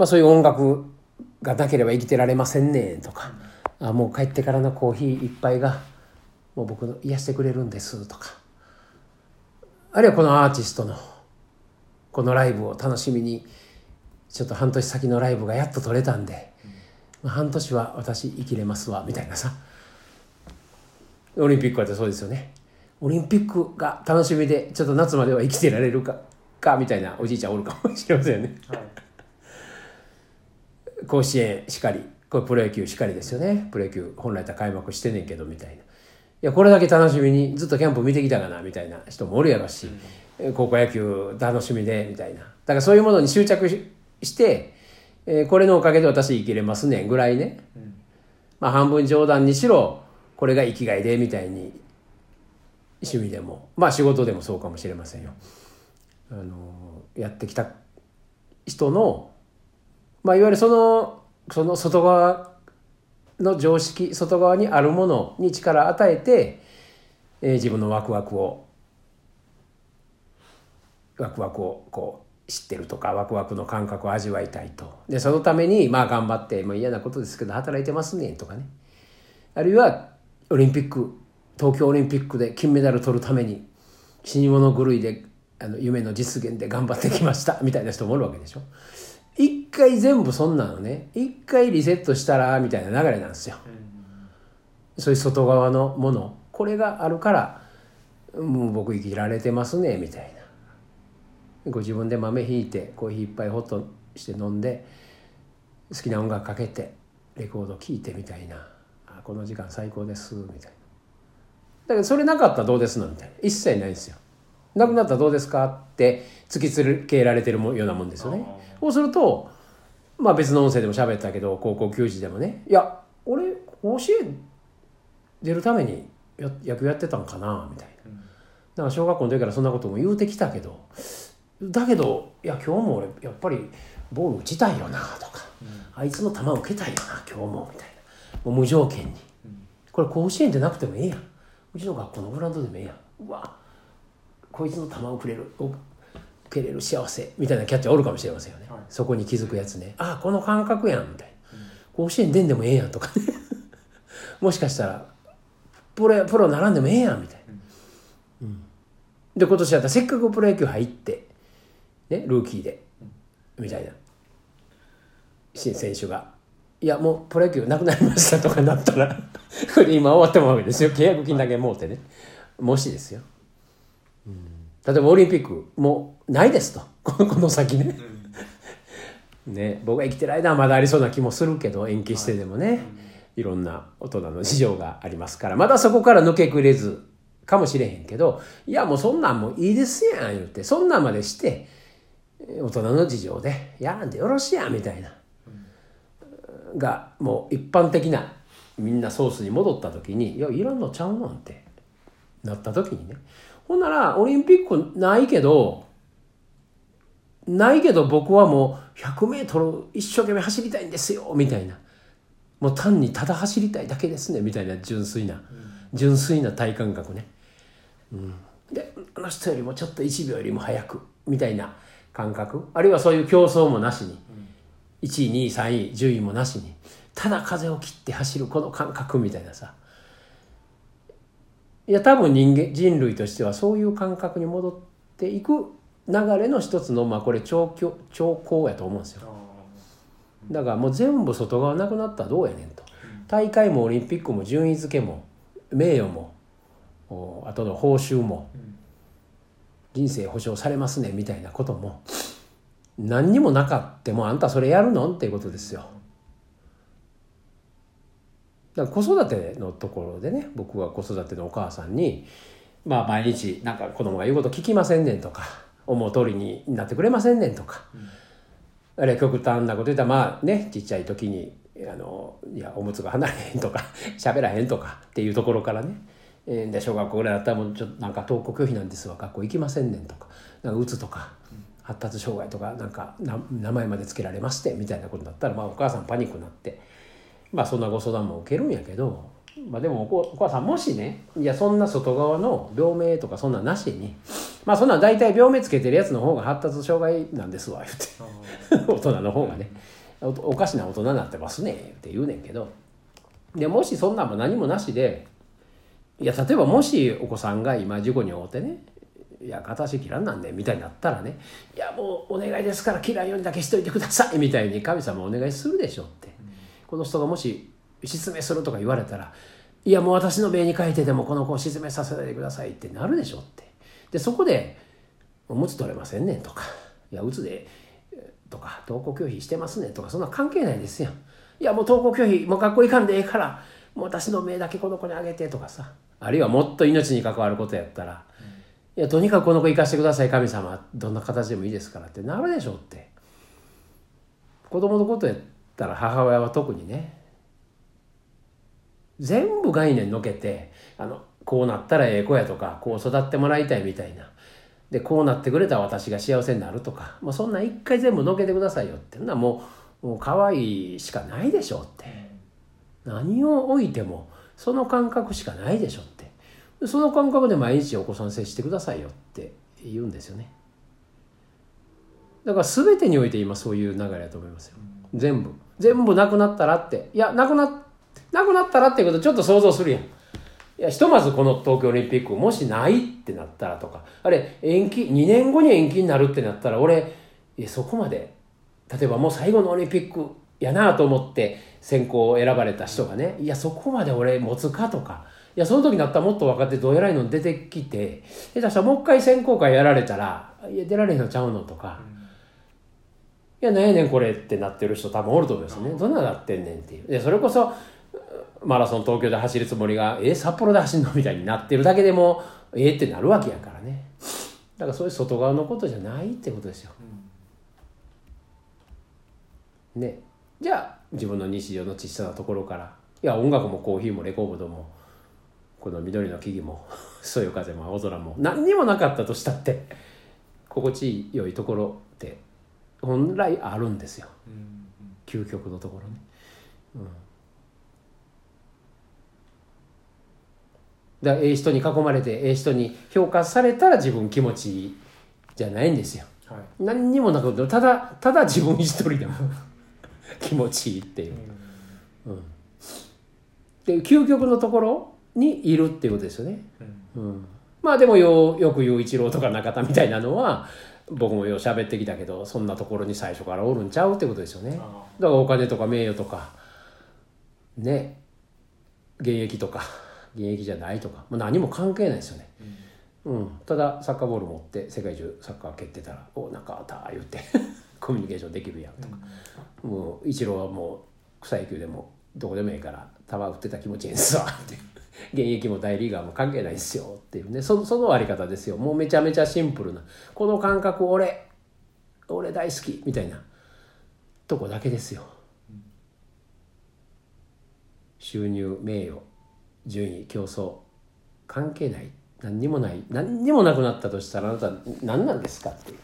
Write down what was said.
まあそういう音楽がなければ生きてられませんねとか、あもう帰ってからのコーヒー一杯がもう僕の癒してくれるんですとか。あるいはこのアーティストのこのライブを楽しみにちょっと半年先のライブがやっと取れたんで、まあ、半年は私生きれますわみたいなさ。オリンピックはそうですよね。オリンピックが楽しみでちょっと夏までは生きてられるかかみたいなおじいちゃんおるかもしれませんよね、はい、甲子園しかりこれプロ野球しかりですよね。プロ野球本来と開幕してんねんけどみたいな。いやこれだけ楽しみにずっとキャンプ見てきたかなみたいな人もおるやろし、うん、高校野球楽しみでみたいな。だからそういうものに執着して、えー、これのおかげで私生きれますねぐらいね、うん、まあ半分冗談にしろこれが生きがいでみたいに趣味でもまあ仕事でもそうかもしれませんよ。あのやってきた人の、まあ、いわゆるそのその外側の常識外側にあるものに力を与えて、えー、自分のワクワクをワクワクをこう知ってるとかワクワクの感覚を味わいたいと。でそのためにまあ頑張ってもう嫌なことですけど働いてますねとかね。あるいはオリンピック東京オリンピックで金メダル取るために死に物狂いであの夢の実現で頑張ってきましたみたいな人もおるわけでしょ。一回全部そんなのね一回リセットしたらみたいな流れなんですよ、そういう外側のもの。これがあるからもう僕生きられてますねみたいな。ご自分で豆ひいてコーヒーいっぱいホッとして飲んで好きな音楽かけてレコード聴いてみたいな。あこの時間最高ですみたいな。だけどそれなかったらどうですのみたいな。一切ないですよ亡くなったらどうですか？って突きつけられてるようなもんですよね。そうすると、まあ別の音声でも喋ったけど、高校球児でもね、いや、俺、甲子園出るために野球やってたんかな、みたいな。だから小学校の時からそんなことも言うてきたけど、だけど、いや、今日も俺、やっぱりボール打ちたいよな、とか、あいつの球受けたいよな、今日も、みたいな。もう無条件に。これ甲子園でなくてもええやん。うちの学校のグラウンドでもええやん。うわこいつの球をくれる受けれる幸せみたいなキャッチャーおるかもしれませんよね、はい、そこに気づくやつね。ああこの感覚やんみたいな、うん、甲子園出んでもええやんとかね。もしかしたらプロプロ並んでもええやんみたいな、うん、で今年だったらせっかくプロ野球入ってねルーキーでみたいな。新選手が。いやもうプロ野球なくなりましたとかなったら これ今終わってもわけですよ。契約金だけもうてね。もしですよ例えばオリンピックもうないですと。この先ね、ね僕が生きてる間はまだありそうな気もするけど延期してでもね、い。ろんな大人の事情がありますから。まだそこから抜けくれずかもしれへんけどいやもうそんなんもいいですやん言ってそんなんまでして大人の事情でやらんでよろしいやんみたいな、がもう一般的なみんなソースに戻った時にいやいらんのちゃうのってなった時にねほんなら、オリンピックないけど、ないけど僕はもう100メートル一生懸命走りたいんですよ、みたいな。もう単にただ走りたいだけですね、みたいな純粋な、純粋な体感覚ね。うん。で、あの人よりもちょっと1秒よりも早く、みたいな感覚。あるいはそういう競争もなしに。1位、2位、3位、10位もなしに。ただ風を切って走るこの感覚みたいなさ。いや多分人間人類としてはそういう感覚に戻っていく流れの一つのまあこれ兆兆候やと思うんですよ。だからもう全部外側なくなったらどうやねんと。大会もオリンピックも順位付けも名誉もあとの報酬も人生保障されますねみたいなことも何にもなかってもあんたそれやるの？っていうことですよ。だから子育てのところでね僕は子育てのお母さんにまあ毎日なんか子供が言うこと聞きませんねんとか思う通りになってくれませんねんとか、うん、あるいは極端なこと言ったらまあねちっちゃい時にあのいやおむつが離れへんとか 喋らへんとかっていうところからね、えー、で小学校ぐらいだったらもうちょっとなんか登校拒否なんですわ学校行きませんねんとか。なんかうつとか。発達障害とかなんか名前まで付けられましてみたいなことだったら、まあ、お母さんパニックになってまあそんなご相談も受けるんやけど、まあ、でもお母さんもしねいやそんな外側の病名とかそんななしにまあそんなん大体病名つけてるやつの方が発達障害なんですわ言って。大人の方がね。おおかしな大人になってますねって言うねんけど。でもしそんなんも何もなしでいや例えばもしお子さんが今事故に遭うてねいや片足切らんなんねみたいになったらねいやもうお願いですから切らんようにだけしといてくださいみたいに神様お願いするでしょって、この人がもし失明するとか言われたらいやもう私の命に書いてでもこの子を失明させないでくださいってなるでしょって。でそこで「おむつ取れませんねん」とか「いやうつで」とか「登校拒否してますねん」とか。そんな関係ないですやん。いやもう登校拒否もう学校行かんでええからもう私の命だけこの子にあげてとかさ。あるいはもっと命に関わることやったら「いやとにかくこの子行かしてください神様。どんな形でもいいですから」ってなるでしょって。子供のことやたら母親は特にね全部概念のけてあのこうなったらええ子やとかこう育ってもらいたいみたいな。でこうなってくれたら私が幸せになるとか、まあ、そんなん一回全部のけてくださいよってなもうもう可愛いしかないでしょって。何を置いてもその感覚しかないでしょって。その感覚で毎日お子さん接してくださいよって言うんですよね。だから全てにおいて今そういう流れだと思いますよ。全部。全部なくなったらって。いやなくななくなったらっていうことちょっと想像するやん。いやひとまずこの東京オリンピックもしないってなったらとか。あれ延期2年後に延期になるってなったら俺えそこまで例えばもう最後のオリンピックやなと思って選考を選ばれた人がねいやそこまで俺持つかとか。いやその時になったらもっと分かってどうやらいの出てきて下手したらもう一回選考会やられたらいや出られへんのちゃうのとか、いや何やねんこれってなってる人多分おると思いますね。どんななってんねんっていう。でそれこそマラソン東京で走るつもりがえ札幌で走るのみたいになってるだけでもええってなるわけやからね。だからそういう外側のことじゃないってことですよ、ね。じゃあ自分の日常の小さなところから。いや音楽もコーヒーもレコードもこの緑の木々も そよ風も青空も何にもなかったとしたって心地よいところ本来あるんですよ、究極のところね、うん、だからええ人に囲まれてええ人に評価されたら自分気持ちいいじゃないんですよ、はい。何にもなくてただただ自分一人でも 気持ちいいっていう、うん、で究極のところにいるっていうことですよね、うん、まあでもよよく言う一郎とか中田みたいなのは僕もよう喋ってきたけどそんなところに最初からおるんちゃうってことですよね。あだからお金とか名誉とかね現役とか現役じゃないとかもう何も関係ないですよね、うん、ただサッカーボール持って世界中サッカー蹴ってたら「おなんかあった」言って コミュニケーションできるやんとか、もう一郎はもう草野球でもどこでもいいから球打ってた気持ちいいんですわって現役も大リーガーも関係ないですよっていうね。そそのあり方ですよ。もうめちゃめちゃシンプルな。この感覚俺俺大好きみたいな。とこだけですよ。収入名誉順位競争関係ない。何にもない。何にもなくなったとしたらあなた何なんですかっていう。